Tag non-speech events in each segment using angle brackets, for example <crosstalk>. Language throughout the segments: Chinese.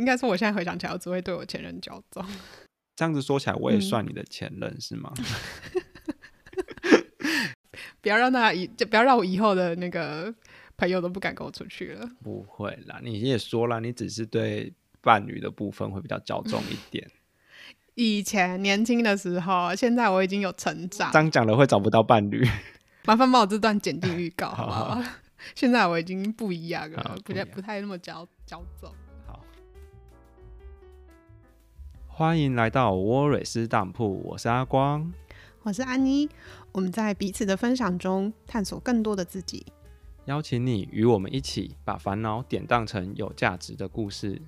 应该说我现在回想起来，我只会对我前任骄纵。<laughs> 这样子说起来，我也算你的前任、嗯、是吗？<laughs> 不要让他以，就不要让我以后的那个朋友都不敢跟我出去了。不会啦，你也说了，你只是对伴侣的部分会比较骄纵一点。<laughs> 以前年轻的时候，现在我已经有成长。这样讲了会找不到伴侣。麻烦把我这段剪进预告好不好？好好现在我已经不一样了，不太不，不太那么骄骄纵。欢迎来到沃瑞斯当铺，我是阿光，我是安妮。我们在彼此的分享中探索更多的自己，邀请你与我们一起把烦恼典当成有价值的故事。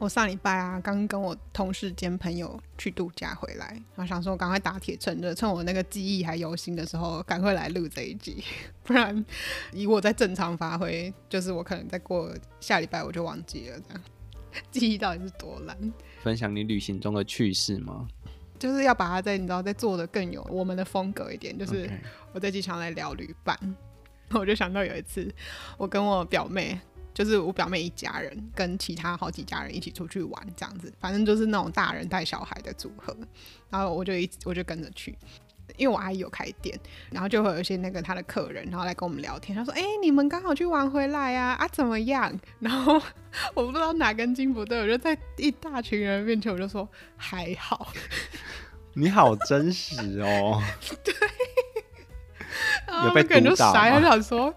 我上礼拜啊，刚跟我同事兼朋友去度假回来，然后想说赶快打铁趁热，趁我那个记忆还犹新的时候，赶快来录这一集，<laughs> 不然以我在正常发挥，就是我可能再过下礼拜我就忘记了，这样 <laughs> 记忆到底是多烂？分享你旅行中的趣事吗？就是要把它再你知道再做的更有我们的风格一点，就是我在机场来聊旅伴. <laughs> 我就想到有一次我跟我表妹。就是我表妹一家人跟其他好几家人一起出去玩，这样子，反正就是那种大人带小孩的组合。然后我就一我就跟着去，因为我阿姨有开店，然后就会有一些那个她的客人，然后来跟我们聊天。他说：“哎、欸，你们刚好去玩回来呀？啊，怎么样？” <laughs> 然后我不知道哪根筋不对，我就在一大群人面前我就说：“还好。<laughs> ”你好真实哦。<laughs> 对。然后被可能就傻，他想说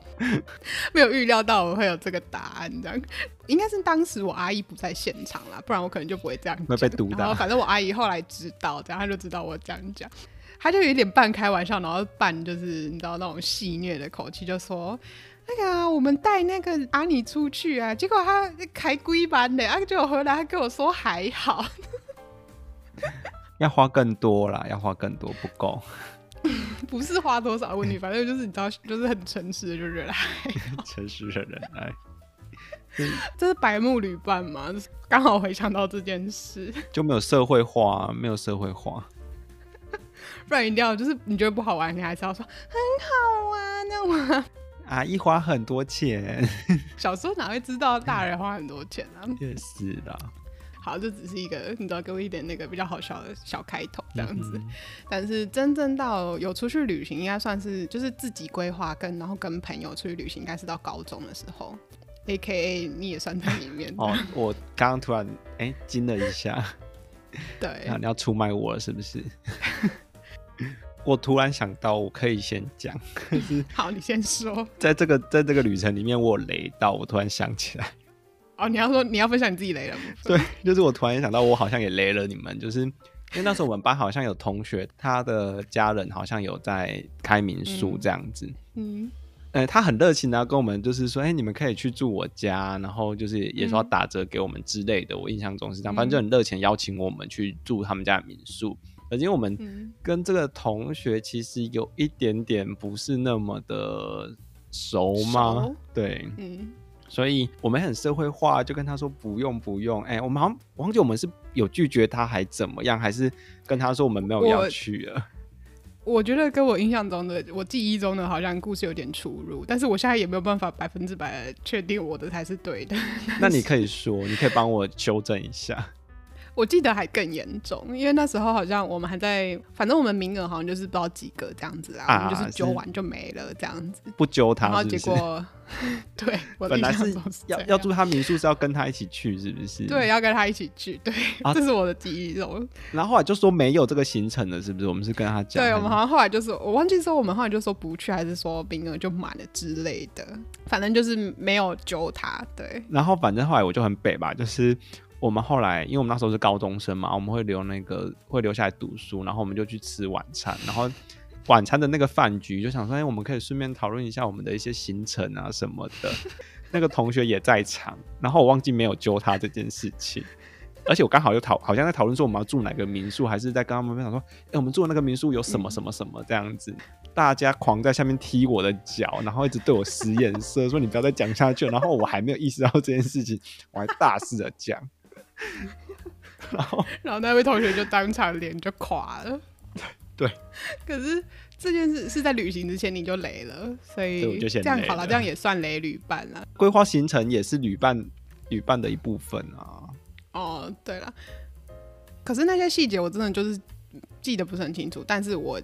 没有预料到我会有这个答案，这样应该是当时我阿姨不在现场啦，不然我可能就不会这样讲。会被毒到。反正我阿姨后来知道，这样她就知道我这样讲，他就有点半开玩笑，然后半就是你知道那种戏谑的口气，就说那个、啊、我们带那个阿尼出去啊，结果他开龟班的，啊，结果回来他跟我说还好，<laughs> 要花更多啦，要花更多不够。<laughs> 不是花多少问题，反正就是你知道，就是很诚实的，就人来。诚实的人来，<laughs> 这是白目旅伴嘛？刚好回想到这件事，就没有社会化，没有社会化。不然一定要就是你觉得不好玩，你还是要说很好玩，那我啊，一花很多钱。<laughs> 小时候哪会知道大人花很多钱啊？<laughs> 也是的。好，这只是一个你知道给我一点那个比较好笑的小开头这样子，嗯、但是真正到有出去旅行，应该算是就是自己规划跟然后跟朋友出去旅行，应该是到高中的时候，A K A 你也算在里面。<laughs> 哦，我刚刚突然哎惊了一下，对，啊，你要出卖我了是不是？我突然想到，我可以先讲，可 <laughs> 是好，你先说，在这个在这个旅程里面，我有雷到，我突然想起来。哦，你要说你要分享你自己雷了？对，就是我突然想到，我好像也雷了你们，就是因为那时候我们班好像有同学，他的家人好像有在开民宿这样子。嗯，呃、欸，他很热情的跟我们就是说，哎、欸，你们可以去住我家，然后就是也说要打折给我们之类的。嗯、我印象中是这样，反正就很热情邀请我们去住他们家的民宿。而且我们跟这个同学其实有一点点不是那么的熟吗？熟对，嗯。所以我们很社会化，就跟他说不用不用。哎、欸，我们好像忘记我们是有拒绝他，还怎么样？还是跟他说我们没有要去了？我，<laughs> 我觉得跟我印象中的、我记忆中的，好像故事有点出入。但是我现在也没有办法百分之百确定我的才是对的。<laughs> 那你可以说，你可以帮我修正一下。我记得还更严重，因为那时候好像我们还在，反正我们名额好像就是不知道几个这样子啊，啊我们就是揪完就没了这样子，不揪他是是？然后结果，<laughs> 对，我本来是要要住他民宿是要跟他一起去，是不是？<laughs> 对，要跟他一起去，对，啊、这是我的记忆中。然后后来就说没有这个行程了，是不是？我们是跟他讲，对，我们好像后来就是我忘记说我们后来就说不去，还是说名额就满了之类的，反正就是没有揪他。对，然后反正后来我就很北吧，就是。我们后来，因为我们那时候是高中生嘛，我们会留那个会留下来读书，然后我们就去吃晚餐，然后晚餐的那个饭局就想说，哎，我们可以顺便讨论一下我们的一些行程啊什么的。<laughs> 那个同学也在场，然后我忘记没有揪他这件事情，而且我刚好又讨好像在讨论说我们要住哪个民宿，还是在跟他们分享说，哎，我们住的那个民宿有什么什么什么这样子，嗯、大家狂在下面踢我的脚，然后一直对我使眼色，说你不要再讲下去，然后我还没有意识到这件事情，我还大肆的讲。<laughs> 然后，然后那位同学就当场脸就垮了。对，可是这件事是在旅行之前你就雷了，所以这样好了，这样也算雷旅伴了。规划行程也是旅伴旅伴的一部分啊。哦，对了，可是那些细节我真的就是记得不是很清楚，但是我。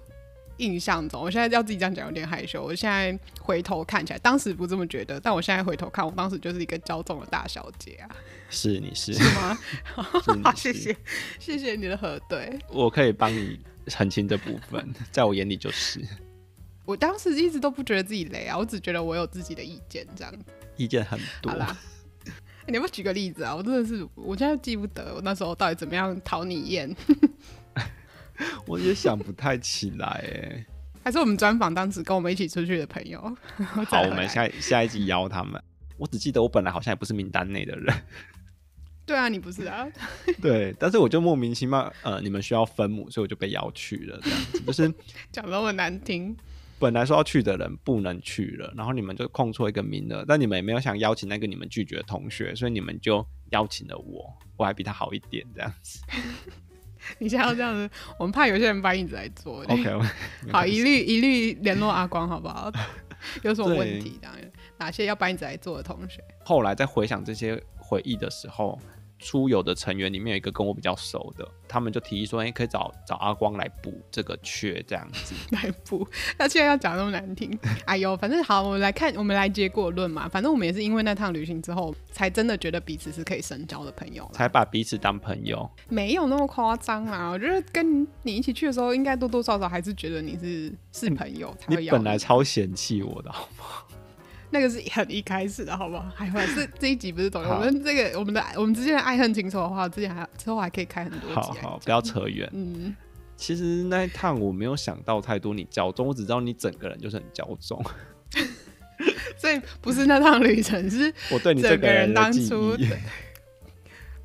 印象中，我现在要自己这样讲有点害羞。我现在回头看起来，当时不这么觉得，但我现在回头看，我当时就是一个骄纵的大小姐啊。是你是是吗？好，谢谢谢谢你的核对。我可以帮你澄清这部分，<laughs> 在我眼里就是。我当时一直都不觉得自己雷啊，我只觉得我有自己的意见，这样。意见很多。好啦，你要不要举个例子啊？我真的是，我现在记不得我那时候到底怎么样讨你厌。我也想不太起来哎，<laughs> 还是我们专访当时跟我们一起出去的朋友。<laughs> 好，我们下下一集邀他们。我只记得我本来好像也不是名单内的人。<laughs> 对啊，你不是啊。对，但是我就莫名其妙，呃，你们需要分母，所以我就被邀去了。这样子就是讲那么难听。本来说要去的人不能去了，然后你们就空出一个名额，但你们也没有想邀请那个你们拒绝的同学，所以你们就邀请了我，我还比他好一点，这样子。<laughs> 你现在要这样子，我们怕有些人搬椅子来坐。<laughs> OK，<laughs> 好，一律一律联络阿光，好不好？有什么问题？这样，哪些要搬椅子来坐的同学？后来在回想这些回忆的时候。出游的成员里面有一个跟我比较熟的，他们就提议说：“哎、欸，可以找找阿光来补这个缺，这样子 <laughs> 来补。”那现在要讲那么难听，哎呦，反正好，我们来看，我们来结果论嘛。反正我们也是因为那趟旅行之后，才真的觉得彼此是可以深交的朋友，才把彼此当朋友。没有那么夸张啊，我觉得跟你一起去的时候，应该多多少少还是觉得你是是朋友才会你。你本来超嫌弃我的，好吗？那个是很一开始的，好不好？还会这这一集不是懂？我们这个我们的我们之间的爱恨情仇的话，之前还之后还可以开很多集。好好，不要扯远。嗯，其实那一趟我没有想到太多你骄纵，我只知道你整个人就是很骄纵。所以不是那趟旅程，是我对你整个人当初。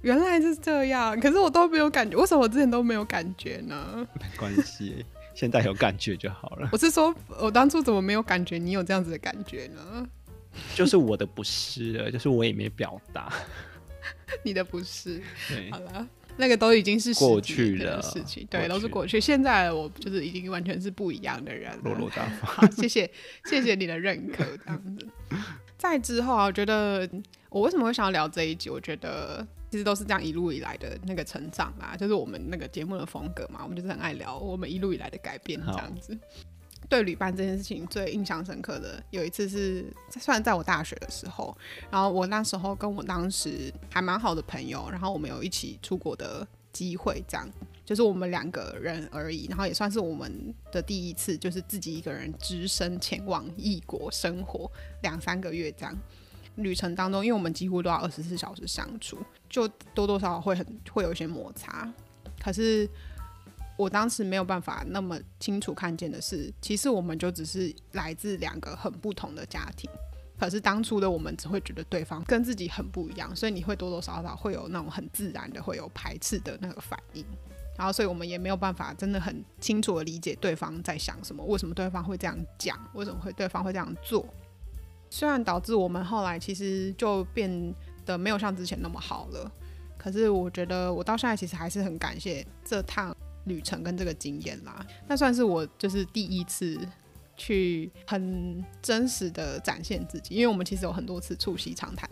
原来是这样，可是我都没有感觉，为什么我之前都没有感觉呢？没关系。现在有感觉就好了。我是说，我当初怎么没有感觉？你有这样子的感觉呢？就是我的不是了，就是我也没表达。<laughs> 你的不是，好了，那个都已经是过去的事情，对，都是过去。现在我就是已经完全是不一样的人，落落大方。好，谢谢，谢谢你的认可，这样子。在之后啊，我觉得我为什么会想要聊这一集？我觉得。其实都是这样一路以来的那个成长啦，就是我们那个节目的风格嘛，我们就是很爱聊我们一路以来的改变这样子。对旅伴这件事情最印象深刻的有一次是，算在我大学的时候，然后我那时候跟我当时还蛮好的朋友，然后我们有一起出国的机会，这样就是我们两个人而已，然后也算是我们的第一次，就是自己一个人只身前往异国生活两三个月这样。旅程当中，因为我们几乎都要二十四小时相处，就多多少少会很会有一些摩擦。可是我当时没有办法那么清楚看见的是，其实我们就只是来自两个很不同的家庭。可是当初的我们只会觉得对方跟自己很不一样，所以你会多多少少会有那种很自然的会有排斥的那个反应。然后，所以我们也没有办法真的很清楚的理解对方在想什么，为什么对方会这样讲，为什么会对方会这样做。虽然导致我们后来其实就变得没有像之前那么好了，可是我觉得我到现在其实还是很感谢这趟旅程跟这个经验啦。那算是我就是第一次去很真实的展现自己，因为我们其实有很多次促膝长谈，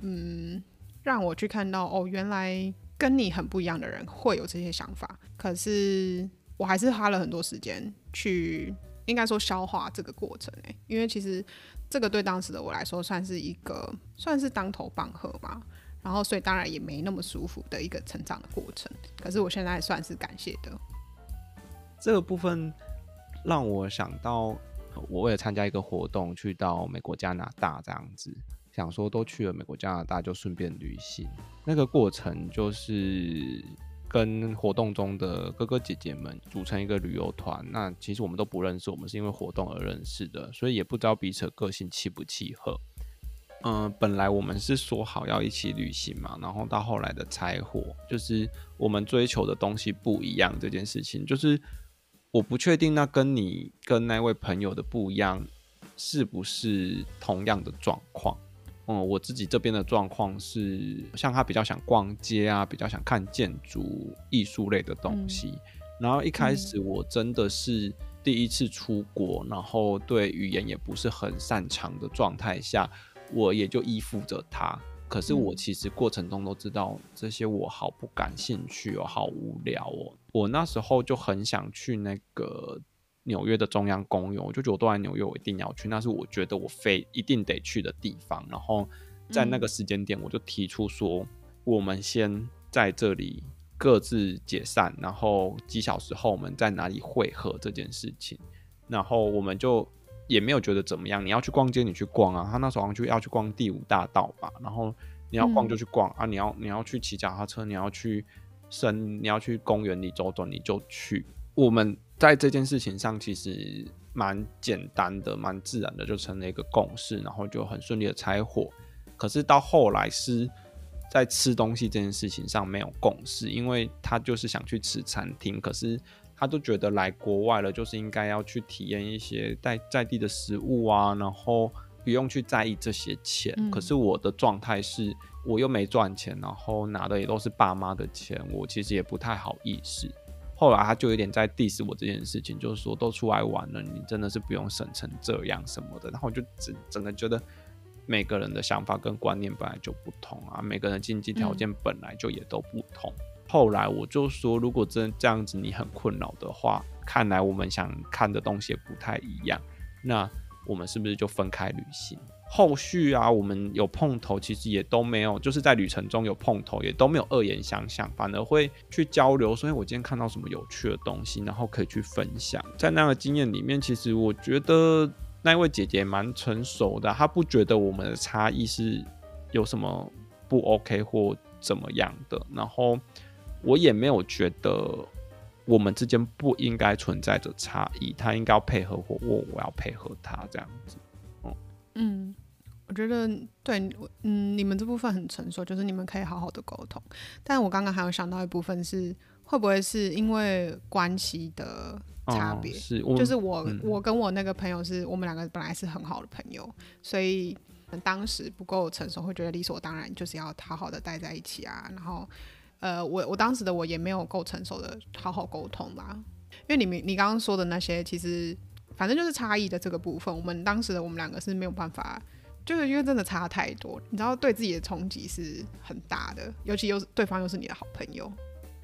嗯，让我去看到哦，原来跟你很不一样的人会有这些想法。可是我还是花了很多时间去，应该说消化这个过程欸，因为其实。这个对当时的我来说算是一个算是当头棒喝嘛，然后所以当然也没那么舒服的一个成长的过程。可是我现在算是感谢的。这个部分让我想到，我为了参加一个活动去到美国加拿大这样子，想说都去了美国加拿大就顺便旅行，那个过程就是。跟活动中的哥哥姐姐们组成一个旅游团，那其实我们都不认识，我们是因为活动而认识的，所以也不知道彼此个性契不契合。嗯、呃，本来我们是说好要一起旅行嘛，然后到后来的拆伙，就是我们追求的东西不一样这件事情，就是我不确定那跟你跟那位朋友的不一样是不是同样的状况。嗯，我自己这边的状况是，像他比较想逛街啊，比较想看建筑、艺术类的东西。嗯、然后一开始我真的是第一次出国，嗯、然后对语言也不是很擅长的状态下，我也就依附着他。可是我其实过程中都知道这些我好不感兴趣哦，好无聊哦。我那时候就很想去那个纽约的中央公园，我就觉得我都在纽约，我一定要去，那是我觉得我非一定得去的地方。然后在那个时间点，我就提出说，我们先在这里各自解散，然后几小时后我们在哪里会合这件事情。然后我们就。也没有觉得怎么样。你要去逛街，你去逛啊。他那时候好像就要去逛第五大道吧。然后你要逛就去逛、嗯、啊。你要你要去骑脚踏车，你要去深，你要去公园里走走，你就去。我们在这件事情上其实蛮简单的，蛮自然的，就成了一个共识，然后就很顺利的拆伙。可是到后来是在吃东西这件事情上没有共识，因为他就是想去吃餐厅，可是。他都觉得来国外了，就是应该要去体验一些在在地的食物啊，然后不用去在意这些钱。嗯、可是我的状态是，我又没赚钱，然后拿的也都是爸妈的钱，我其实也不太好意思。后来他就有点在 diss 我这件事情，就是说都出来玩了，你真的是不用省成这样什么的。然后我就整整个觉得每个人的想法跟观念本来就不同啊，每个人经济条件本来就也都不同。嗯后来我就说，如果真这样子你很困扰的话，看来我们想看的东西也不太一样。那我们是不是就分开旅行？后续啊，我们有碰头，其实也都没有，就是在旅程中有碰头，也都没有恶言相向，反而会去交流。所以我今天看到什么有趣的东西，然后可以去分享。在那个经验里面，其实我觉得那位姐姐蛮成熟的，她不觉得我们的差异是有什么不 OK 或怎么样的，然后。我也没有觉得我们之间不应该存在着差异，他应该要配合我，我我要配合他这样子。嗯，嗯，我觉得对，嗯，你们这部分很成熟，就是你们可以好好的沟通。但我刚刚还有想到一部分是，会不会是因为关系的差别？哦，是，就是我，嗯，我跟我那个朋友是我们两个本来是很好的朋友，所以当时不够成熟，会觉得理所当然就是要好好的待在一起啊，然后。呃，我我当时的我也没有够成熟的好好沟通吧，因为你们你刚刚说的那些，其实反正就是差异的这个部分，我们当时的我们两个是没有办法，就是因为真的差太多，你知道对自己的冲击是很大的，尤其又是对方又是你的好朋友。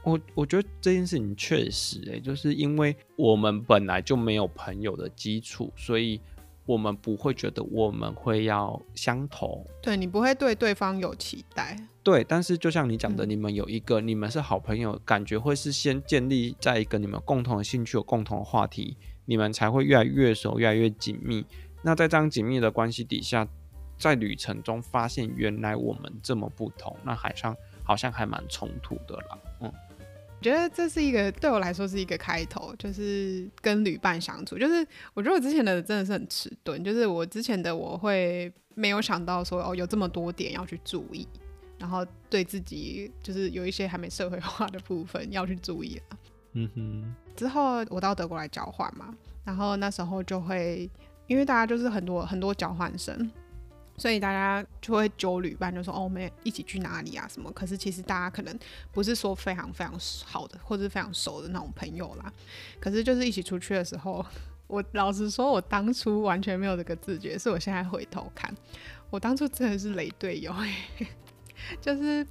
我我觉得这件事情确实、欸，哎，就是因为我们本来就没有朋友的基础，所以。我们不会觉得我们会要相同，对，你不会对对方有期待，对。但是就像你讲的，你们有一个，嗯、你们是好朋友，感觉会是先建立在一个你们共同的兴趣、有共同的话题，你们才会越来越熟、越来越紧密。那在这样紧密的关系底下，在旅程中发现原来我们这么不同，那海上好像还蛮冲突的啦，嗯。我觉得这是一个对我来说是一个开头，就是跟旅伴相处。就是我觉得我之前的真的是很迟钝，就是我之前的我会没有想到说哦，有这么多点要去注意，然后对自己就是有一些还没社会化的部分要去注意了。嗯哼。之后我到德国来交换嘛，然后那时候就会因为大家就是很多很多交换生。所以大家就会揪旅伴，就说哦，我们一起去哪里啊？什么？可是其实大家可能不是说非常非常好的，或者是非常熟的那种朋友啦。可是就是一起出去的时候，我老实说，我当初完全没有这个自觉，是我现在回头看，我当初真的是雷队友。<laughs> 就是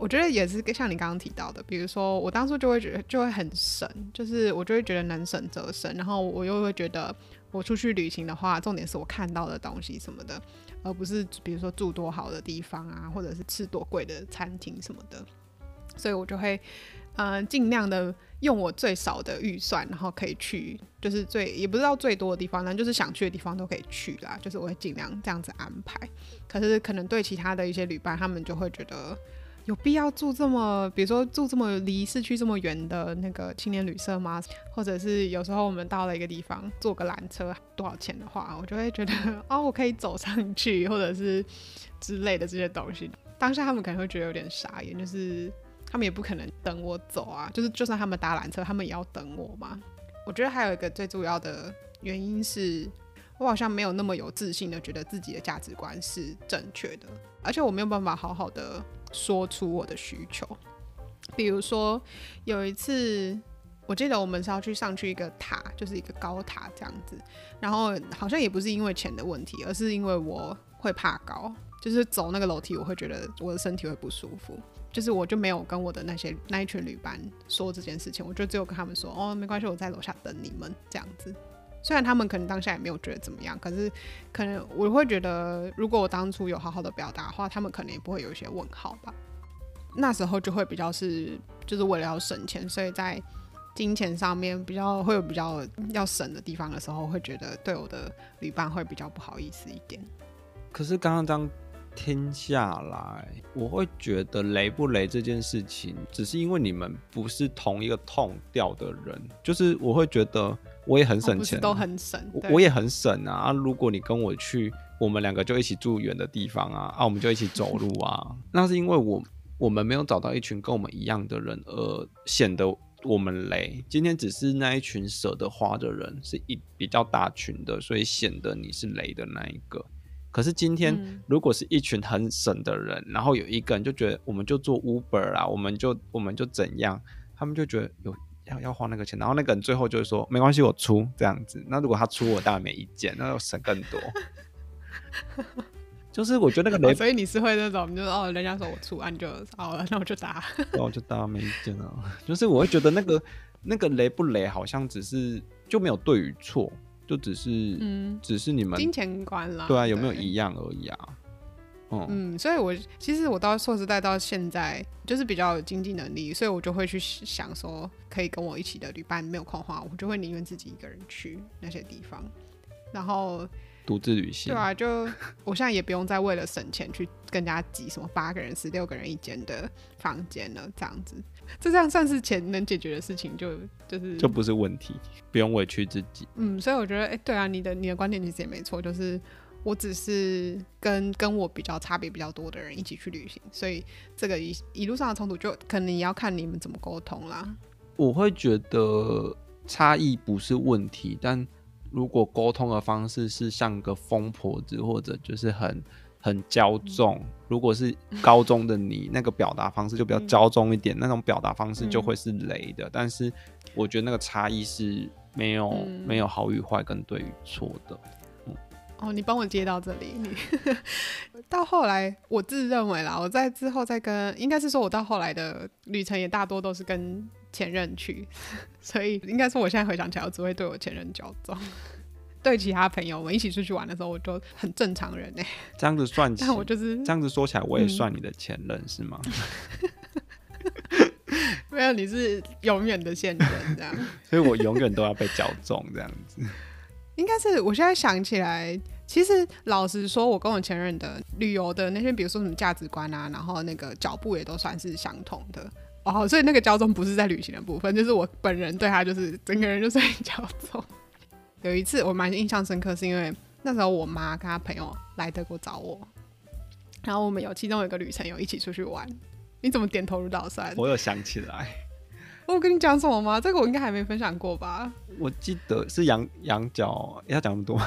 我觉得也是像你刚刚提到的，比如说我当初就会觉得就会很省，就是我就会觉得能省则省，然后我又会觉得我出去旅行的话，重点是我看到的东西什么的。而不是比如说住多好的地方啊，或者是吃多贵的餐厅什么的，所以我就会，嗯，尽量的用我最少的预算，然后可以去，就是最也不知道最多的地方，但就是想去的地方都可以去啦。就是我会尽量这样子安排。可是可能对其他的一些旅伴，他们就会觉得。有必要住这么，比如说住这么离市区这么远的那个青年旅社吗？或者是有时候我们到了一个地方，坐个缆车多少钱的话，我就会觉得 <laughs> 哦，我可以走上去，或者是之类的这些东西。当下他们可能会觉得有点傻眼，就是他们也不可能等我走啊，就是就算他们搭缆车，他们也要等我嘛。我觉得还有一个最主要的原因是，我好像没有那么有自信的觉得自己的价值观是正确的，而且我没有办法好好的。说出我的需求，比如说有一次，我记得我们是要去上去一个塔，就是一个高塔这样子，然后好像也不是因为钱的问题，而是因为我会怕高，就是走那个楼梯，我会觉得我的身体会不舒服。就是我就没有跟我的那些那一群旅伴说这件事情，我就只有跟他们说，哦，没关系，我在楼下等你们这样子。虽然他们可能当下也没有觉得怎么样，可是可能我会觉得，如果我当初有好好的表达的话，他们可能也不会有一些问号吧。那时候就会比较是，就是为了要省钱，所以在金钱上面比较会有比较要省的地方的时候，会觉得对我的旅伴会比较不好意思一点。可是刚刚这样。听下来，我会觉得雷不雷这件事情，只是因为你们不是同一个 tone 调的人，就是我会觉得我也很省钱，都很省，我也很省啊。啊，如果你跟我去，我们两个就一起住远的地方啊，啊，我们就一起走路啊。<laughs> 那是因为我我们没有找到一群跟我们一样的人，而显得我们累。今天只是那一群舍得花的人是一比较大群的，所以显得你是累的那一个。可是今天，如果是一群很省的人，嗯，然后有一个人就觉得我们就做 Uber 啊，我们就我们就怎样，他们就觉得有要要花那个钱，然后那个人最后就是说没关系，我出这样子。那如果他出，我当然没意见，那要省更多。就是我觉得那个雷，哦，所以你是会那种，就是哦，人家说我出，啊，你就好了，那我就打，那我就打，没意见了。就是我会觉得那个那个雷不雷，好像只是就没有对与错。就只是，嗯，只是你们金钱观啦，对啊，有没有一样而已啊？嗯，嗯，所以我其实我到硕士代到现在，就是比较有经济能力，所以我就会去想说，可以跟我一起的旅伴没有空的话，我就会宁愿自己一个人去那些地方，然后。独自旅行，对啊，就我现在也不用再为了省钱去跟人家挤什么八个人、十六个人一间的房间了，这样子，这这样算是钱能解决的事情，就就是就不是问题，不用委屈自己。嗯，所以我觉得，哎、欸，对啊，你的你的观点其实也没错，就是我只是跟跟我比较差别比较多的人一起去旅行，所以这个一一路上的冲突，就可能也要看你们怎么沟通啦。我会觉得差异不是问题，但。如果沟通的方式是像个疯婆子，或者就是很很骄纵，如果是高中的你，那个表达方式就比较骄纵一点，那种表达方式就会是雷的。但是我觉得那个差异是没有没有好与坏跟对与错的。哦，你帮我接到这里，你 <laughs> 到后来我自认为啦，我在之后再跟，应该是说我到后来的旅程也大多都是跟。前任去，<laughs> 所以应该说我现在回想起来，我只会对我前任骄纵。<laughs> 对其他朋友，我们一起出去玩的时候，我就很正常人哎。这样子算起，但我就是这样子说起来，我也算你的前任、嗯、是吗？没有，你是永远的现任这样。所以我永远都要被骄纵这样子。应该是我现在想起来，其实老实说，我跟我前任的旅游的那些，比如说什么价值观啊，然后那个脚步也都算是相同的。哦，所以那个交通不是在旅行的部分，就是我本人对他就是整个人就是很骄纵。有一次我蛮印象深刻，是因为那时候我妈跟她朋友来德国找我，然后我们有其中有一个旅程有一起出去玩。你怎么点头如捣蒜？我有想起来，我跟你讲什么吗？这个我应该还没分享过吧？我记得是羊羊角，要讲那么多。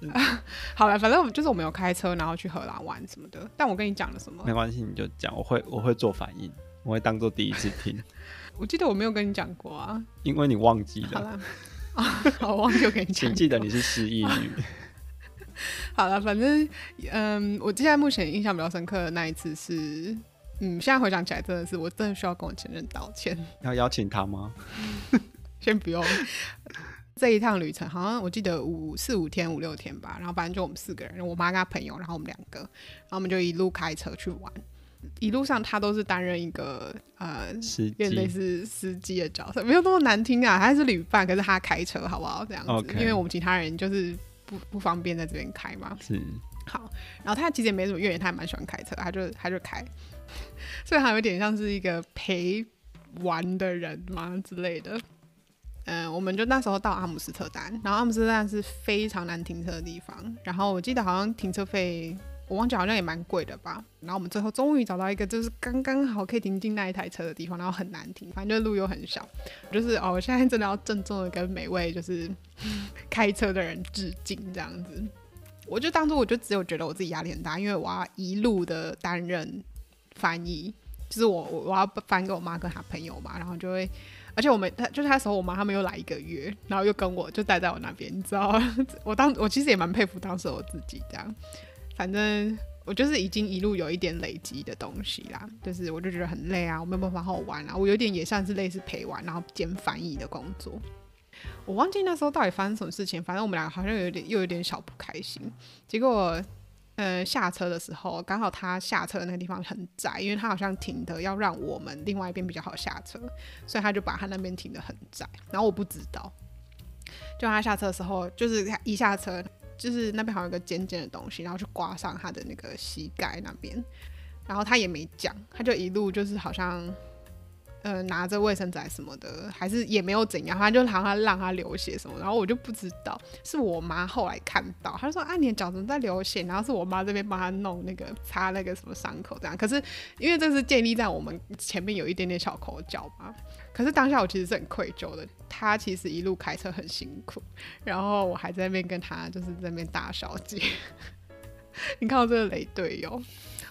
<laughs> 好了，反正就是我们有开车，然后去荷兰玩什么的。但我跟你讲了什么？没关系，你就讲，我会我会做反应。我会当做第一次听。<laughs> 我记得我没有跟你讲过啊，因为你忘记了。好了，好，<laughs> 我忘记我跟你讲。请记得你是失忆女。好了，反正嗯，我现在目前印象比较深刻的那一次是，嗯，现在回想起来真的是，我真的需要跟我前任道歉。<laughs> 要邀请他吗？先不用。这一趟旅程好像我记得五四五天五六天吧，然后反正就我们四个人，我妈跟她朋友，然后我们两个，然后我们就一路开车去玩。一路上他都是担任一个呃，有点类似司机的角色，没有那么难听啊，还是旅伴，可是他开车好不好？这样子.因为我们其他人就是不不方便在这边开嘛。是。好，然后他其实也没什么怨言，他还蛮喜欢开车，他就他就开，<laughs> 所以他有点像是一个陪玩的人嘛之类的。嗯、我们就那时候到阿姆斯特丹，然后阿姆斯特丹是非常难停车的地方，然后我记得好像停车费。我忘记好像也蛮贵的吧，然后我们最后终于找到一个就是刚刚好可以停进那一台车的地方，然后很难停，反正就路又很小，就是哦，我现在真的要郑重的跟每位就是 <laughs> 开车的人致敬这样子。我就当初我就只有觉得我自己压力很大，因为我要一路的担任翻译，就是我我我要翻给我妈跟她朋友嘛，然后就会，而且我们他就是那时候我妈他们又来一个月，然后又跟我就待在我那边，你知道，我当我其实也蛮佩服当时我自己这样。反正我就是已经一路有一点累积的东西啦，就是我就觉得很累啊，我没有办法好好玩啊，我有点也算是类似陪玩，然后兼翻译的工作。我忘记那时候到底发生什么事情，反正我们两个好像有点又有点小不开心。结果，呃，下车的时候刚好他下车的那个地方很窄，因为他好像停的要让我们另外一边比较好下车，所以他就把他那边停的很窄。然后我不知道，就他下车的时候，就是一下车。就是那边好像有个尖尖的东西，然后就刮上他的那个膝盖那边，然后他也没讲，他就一路就是好像。呃，拿着卫生纸什么的，还是也没有怎样，他就好像让他流血什么，然后我就不知道，是我妈后来看到，她说：“啊，你的脚怎么在流血？”然后是我妈这边帮他弄那个擦那个什么伤口这样。可是因为这是建立在我们前面有一点点小口角嘛，可是当下我其实是很愧疚的。他其实一路开车很辛苦，然后我还在那边跟他就是在那边大小姐，<laughs> 你看我这个雷队友。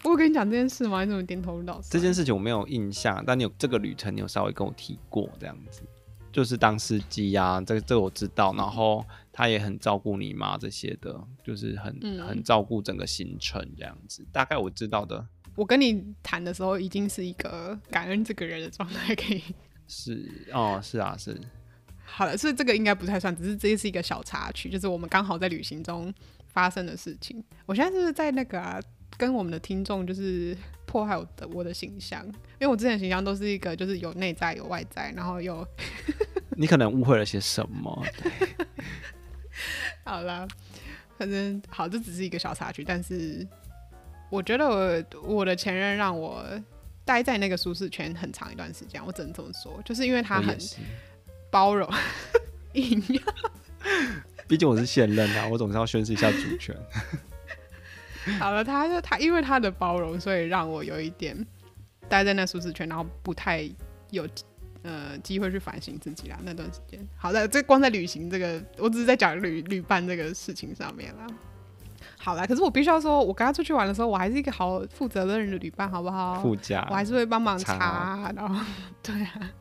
我跟你讲这件事吗？你怎么点头如捣蒜？这件事情我没有印象，但你有这个旅程，你有稍微跟我提过这样子，就是当司机呀，这个这个我知道，然后他也很照顾你妈这些的，就是很、嗯、很照顾整个行程这样子，大概我知道的。我跟你谈的时候，已经是一个感恩这个人的状态，可以是哦，是啊，是。好了，所以这个应该不太算，只是这是一个小插曲，就是我们刚好在旅行中发生的事情。我现在是不是在那个、啊？跟我们的听众就是 <laughs> 破坏我的我的形象，因为我之前的形象都是一个就是有内在有外在，然后有 <laughs> 你可能误会了些什么。<laughs> 好了，反正好，这只是一个小插曲，但是我觉得我我的前任让我待在那个舒适圈很长一段时间，我只能这么说，就是因为他很包容，硬要，毕竟我是现任啊，我总是要宣示一下主权。<laughs> 好了，他就他因为他的包容，所以让我有一点待在那舒适圈，然后不太有呃机会去反省自己啦。那段时间，好的，这光在旅行这个，我只是在讲旅旅伴这个事情上面啦。好了，可是我必须要说，我跟他出去玩的时候，我还是一个好负责任的旅伴，好不好？副驾，我还是会帮忙查，然后对啊。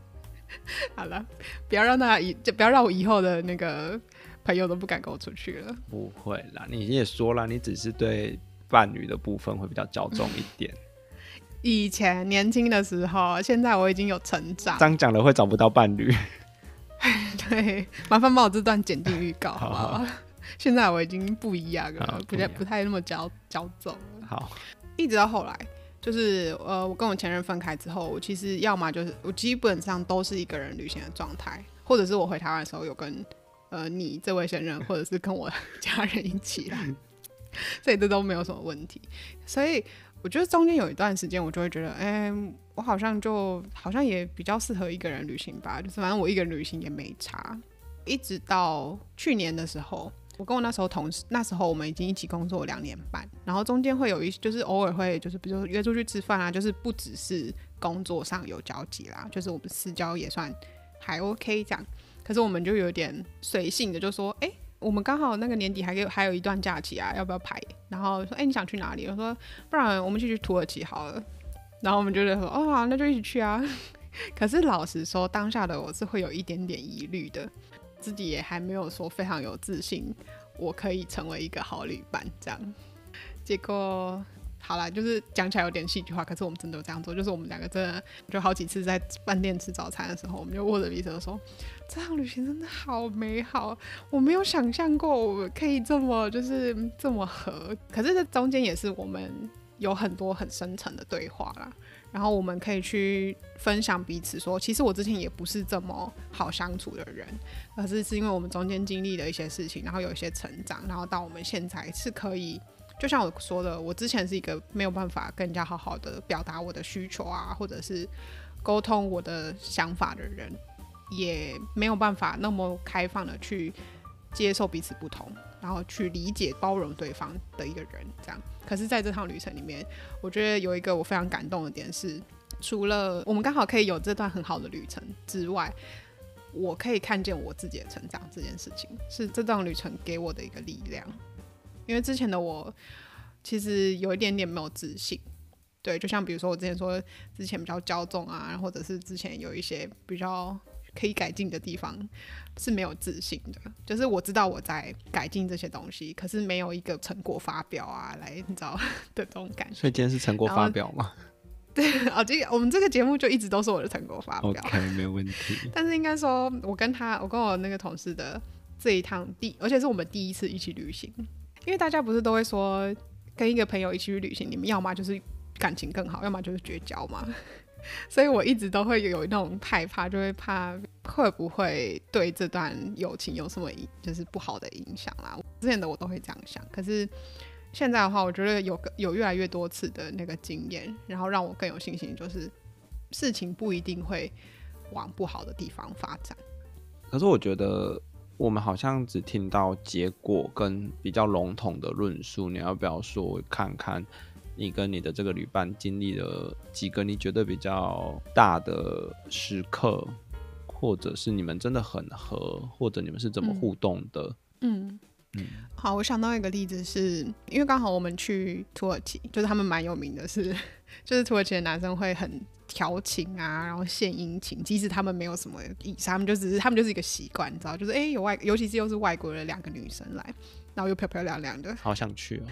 <laughs> 好了，不要让他以就不要让我以后的那个朋友都不敢跟我出去了。不会啦，你也说了，你只是对。伴侣的部分会比较较重一点。以前年轻的时候，现在我已经有成长。这样讲了会找不到伴侣。<laughs> 对，麻烦把我这段剪进预告好不好？好好，现在我已经不一样了，不太不太那么骄骄纵了。好，一直到后来，就是呃，我跟我前任分开之后，我其实要么就是我基本上都是一个人旅行的状态，或者是我回台湾的时候有跟呃你这位前任，或者是跟我 <laughs> 家人一起来。所以这都没有什么问题，所以我觉得中间有一段时间，我就会觉得，哎、我好像就好像也比较适合一个人旅行吧，就是反正我一个人旅行也没差。一直到去年的时候，我跟我那时候同事，那时候我们已经一起工作两年半，然后中间会有一就是偶尔会就是比如说约出去吃饭啊，就是不只是工作上有交集啦，就是我们私交也算还 OK 这样。可是我们就有点随性的就说，哎、我们刚好那个年底还有还有一段假期啊，要不要排？然后说，哎、你想去哪里？我说，不然我们去去土耳其好了。然后我们就觉得说，哦，好，那就一起去啊。<laughs> 可是老实说，当下的我是会有一点点疑虑的，自己也还没有说非常有自信，我可以成为一个好旅伴这样。结果。好啦，就是讲起来有点戏剧化，可是我们真的有这样做。就是我们两个真的就好几次在饭店吃早餐的时候，我们就握着彼此说：“这趟旅行真的好美好，我没有想象过我可以这么就是这么合。”可是这中间也是我们有很多很深层的对话啦。然后我们可以去分享彼此说，其实我之前也不是这么好相处的人，可是是因为我们中间经历了一些事情，然后有一些成长，然后到我们现在是可以。就像我说的，我之前是一个没有办法跟人家好好的表达我的需求啊，或者是沟通我的想法的人，也没有办法那么开放的去接受彼此不同，然后去理解包容对方的一个人。这样，可是在这趟旅程里面，我觉得有一个我非常感动的点是，除了我们刚好可以有这段很好的旅程之外，我可以看见我自己的成长。这件事情是这段旅程给我的一个力量。因为之前的我其实有一点点没有自信，对，就像比如说我之前说之前比较骄纵啊，或者是之前有一些比较可以改进的地方是没有自信的。就是我知道我在改进这些东西，可是没有一个成果发表啊，来你知道的这种感觉。所以今天是成果发表吗？<laughs> 对啊，这个我们这个节目就一直都是我的成果发表。OK，没有问题。但是应该说，我跟他，我跟我那个同事的这一趟第，而且是我们第一次一起旅行。因为大家不是都会说，跟一个朋友一起去旅行，你们要么就是感情更好，要么就是绝交嘛。<laughs> 所以我一直都会有那种害怕，就会怕会不会对这段友情有什么就是不好的影响啦。之前的我都会这样想，可是现在的话，我觉得有个有越来越多次的那个经验，然后让我更有信心，就是事情不一定会往不好的地方发展。可是我觉得我们好像只听到结果跟比较笼统的论述，你要不要说看看？你跟你的这个旅伴经历了几个你觉得比较大的时刻，或者是你们真的很合，或者你们是怎么互动的？嗯嗯，好，我想到一个例子是，是因为刚好我们去土耳其，就是他们蛮有名的是，<laughs> 就是土耳其的男生会很调情啊，然后献殷勤，即使他们没有什么意思，他们就只是他们就是一个习惯，你知道，就是哎、欸、有外，尤其是又是外国的两个女生来，然后又漂漂亮亮的，好想去哦。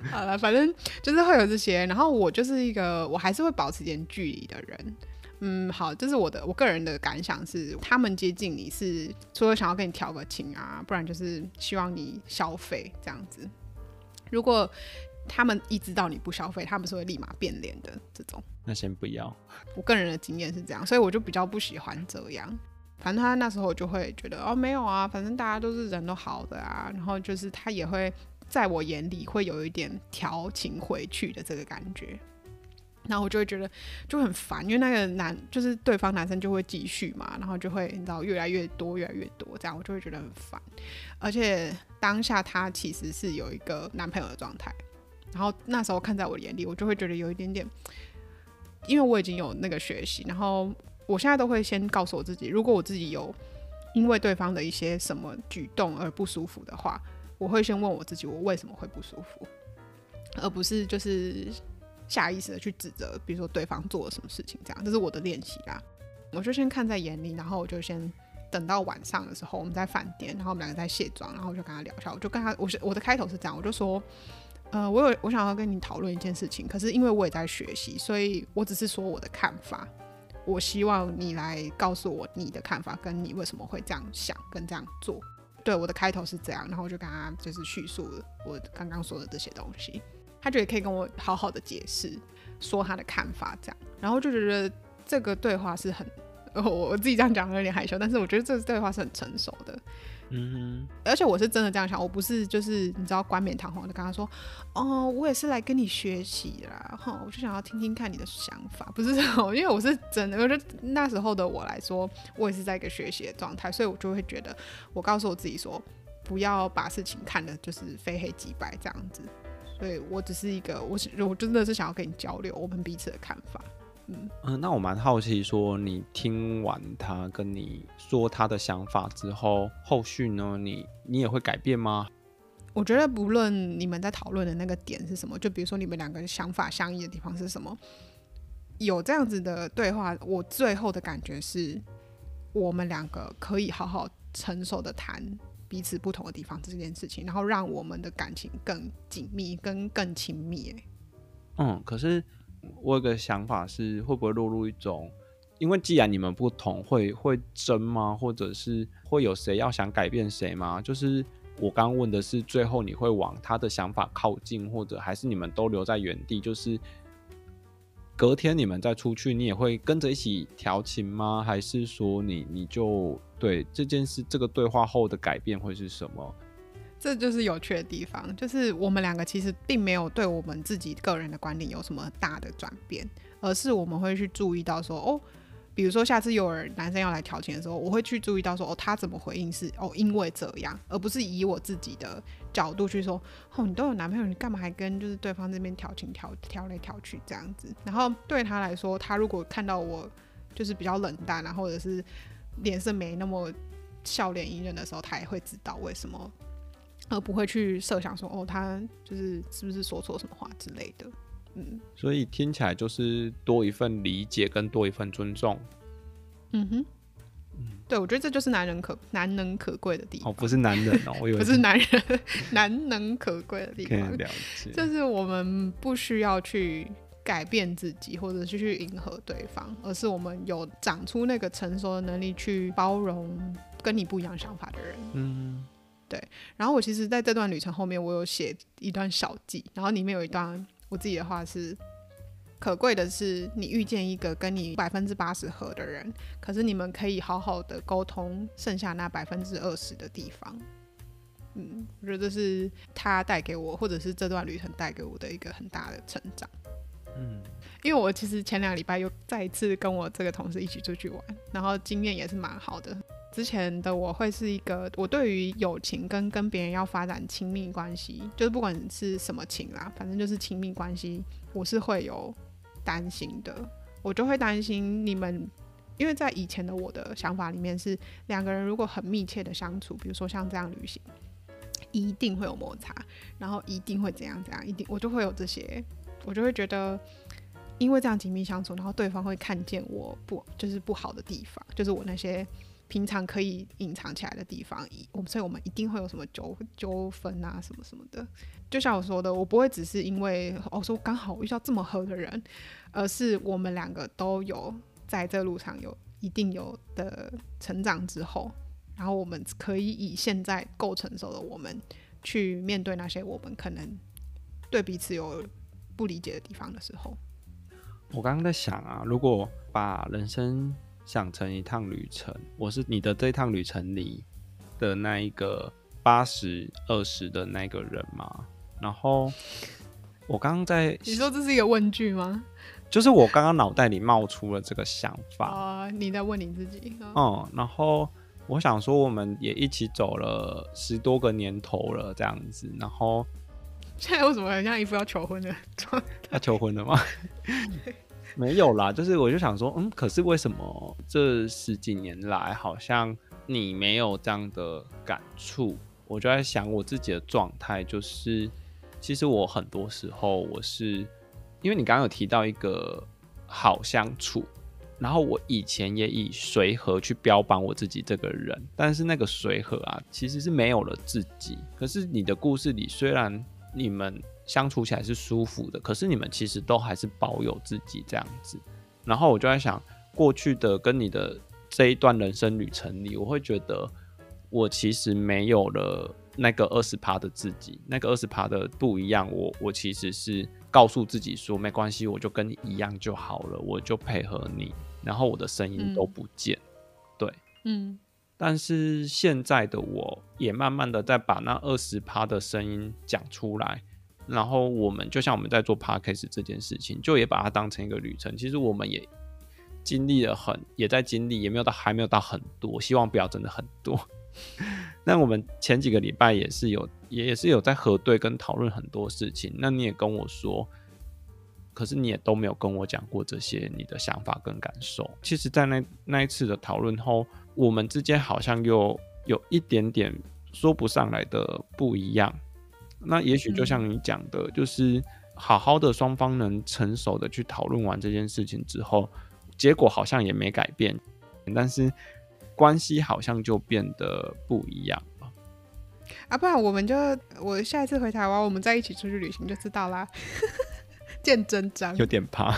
<laughs> 好了，反正就是会有这些，然后我就是一个我还是会保持点距离的人。嗯，好，这是我的我个人的感想是，他们接近你是除了想要跟你调个情啊，不然就是希望你消费这样子。如果他们一知道你不消费，他们是会立马变脸的这种。那先不要。我个人的经验是这样，所以我就比较不喜欢这样。反正他那时候就会觉得哦，没有啊，反正大家都是人都好的啊，然后就是他也会。在我眼里会有一点调情回去的这个感觉，然后我就会觉得就很烦，因为那个男就是对方男生就会继续嘛，然后就会你知道越来越多越来越多这样，我就会觉得很烦。而且当下他其实是有一个男朋友的状态，然后那时候看在我眼里，我就会觉得有一点点，因为我已经有那个学习，然后我现在都会先告诉我自己，如果我自己有因为对方的一些什么举动而不舒服的话。我会先问我自己，我为什么会不舒服，而不是就是下意识的去指责，比如说对方做了什么事情，这样，这是我的练习啦。我就先看在眼里，然后我就先等到晚上的时候，我们在饭店，然后我们两个在卸妆，然后我就跟他聊一下，我就跟他，我是我的开头是这样，我就说，呃，我有我想要跟你讨论一件事情，可是因为我也在学习，所以我只是说我的看法，我希望你来告诉我你的看法，跟你为什么会这样想跟这样做。对，我的开头是这样，然后我就跟他就是叙述了我刚刚说的这些东西，他觉得可以跟我好好的解释，说他的看法这样，然后就觉得这个对话是很，<laughs> 我我自己这样讲有点害羞，但是我觉得这个对话是很成熟的。嗯哼，而且我是真的这样想，我不是就是你知道冠冕堂皇的跟他说，哦，我也是来跟你学习啦，哈，我就想要听听看你的想法，不是，因为我是真的，我觉得那时候的我来说，我也是在一个学习的状态，所以我就会觉得，我告诉我自己说，不要把事情看得就是非黑即白这样子，所以我只是一个，我是我真的是想要跟你交流我们彼此的看法。嗯，嗯，那我蛮好奇，说你听完他跟你说他的想法之后，后续呢，你你也会改变吗？我觉得不论你们在讨论的那个点是什么，就比如说你们两个想法相异的地方是什么，有这样子的对话，我最后的感觉是，我们两个可以好好成熟的谈彼此不同的地方这件事情，然后让我们的感情更紧密、跟更亲密。嗯，可是。我有个想法是，会不会落入一种，因为既然你们不同，会会争吗？或者是会有谁要想改变谁吗？就是我刚问的是，最后你会往他的想法靠近，或者还是你们都留在原地？就是隔天你们再出去，你也会跟着一起调情吗？还是说你你就对这件事这个对话后的改变会是什么？这就是有趣的地方，就是我们两个其实并没有对我们自己个人的观点有什么大的转变，而是我们会去注意到说，哦，比如说下次有人男生要来调情的时候，我会去注意到说，哦，他怎么回应是哦，因为这样，而不是以我自己的角度去说，哦，你都有男朋友，你干嘛还跟就是对方这边调情调调来调去这样子？然后对他来说，他如果看到我就是比较冷淡啊，或者是脸色没那么笑脸迎人的时候，他也会知道为什么。而不会去设想说，哦，他就是是不是说错什么话之类的，嗯，所以听起来就是多一份理解跟多一份尊重。嗯哼。对，我觉得这就是男人可难能可贵的地方。哦，不是男人哦，我以为不是男人，<laughs> 难能可贵的地方。了解。就是我们不需要去改变自己，或者是去迎合对方，而是我们有长出那个成熟的能力，去包容跟你不一样想法的人。嗯，对。然后我其实在这段旅程后面，我有写一段小记，然后里面有一段我自己的话是。可贵的是，你遇见一个跟你百分之八十合的人，可是你们可以好好的沟通，剩下那百分之二十的地方。嗯，我觉得这是他带给我，或者是这段旅程带给我的一个很大的成长。嗯，因为我其实前两个礼拜又再一次跟我这个同事一起出去玩，然后经验也是蛮好的。之前的我会是一个，我对于友情跟跟别人要发展亲密关系，就是不管是什么情啦，反正就是亲密关系，我是会有。担心的，我就会担心你们，因为在以前的我的想法里面是两个人如果很密切的相处，比如说像这样旅行，一定会有摩擦，然后一定会怎样怎样，一定我就会有这些，我就会觉得，因为这样紧密相处，然后对方会看见我不就是不好的地方，就是我那些。平常可以隐藏起来的地方，我们所以我们一定会有什么纠纠纷啊，什么什么的。就像我说的，我不会只是因为我说刚好遇到这么合的人，而是我们两个都有在这路上有一定有的成长之后，然后我们可以以现在够成熟的我们去面对那些我们可能对彼此有不理解的地方的时候。我刚刚在想啊，如果把人生想成一趟旅程，我是你的这趟旅程里的那一个八十二十的那个人吗？然后我刚刚在，你说这是一个问句吗？就是我刚刚脑袋里冒出了这个想法啊，uh, 你在问你自己。嗯，然后我想说，我们也一起走了十多个年头了，这样子，然后 <laughs> 现在为什么很像一副要求婚的状态？他求婚了吗？<laughs> 没有啦，<laughs> 就是我就想说，嗯，可是为什么这十几年来好像你没有这样的感触？我就在想我自己的状态，就是其实我很多时候我是因为你刚刚有提到一个好相处，然后我以前也以随和去标榜我自己这个人，但是那个随和啊，其实是没有了自己。可是你的故事里，虽然你们。相处起来是舒服的，可是你们其实都还是保有自己这样子。然后我就在想，过去的跟你的这一段人生旅程里，我会觉得我其实没有了那个二十趴的自己，那个二十趴的不一样。我我其实是告诉自己说，没关系，我就跟你一样就好了，我就配合你，然后我的声音都不见。嗯、对，嗯。但是现在的我也慢慢的在把那二十趴的声音讲出来。然后我们就像我们在做 podcast 这件事情，就也把它当成一个旅程。其实我们也经历了很，也在经历，也没有到还没有到很多，希望不要真的很多。<laughs> 那我们前几个礼拜也是有，也是有在核对跟讨论很多事情。那你也跟我说，可是你也都没有跟我讲过这些你的想法跟感受。其实，在那那一次的讨论后，我们之间好像又有一点点说不上来的不一样。那也许就像你讲的，嗯，就是好好的双方能成熟的去讨论完这件事情之后，结果好像也没改变，但是关系好像就变得不一样了。啊，不然我们就我下一次回台湾，我们再一起出去旅行就知道啦。<laughs> 见真章，有点怕。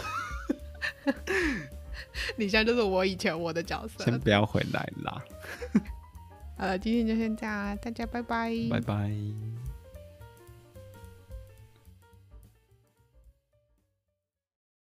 <laughs> 你现在就是我以前我的角色，先不要回来啦。<laughs> 呃，今天就先这样，大家拜拜，拜拜。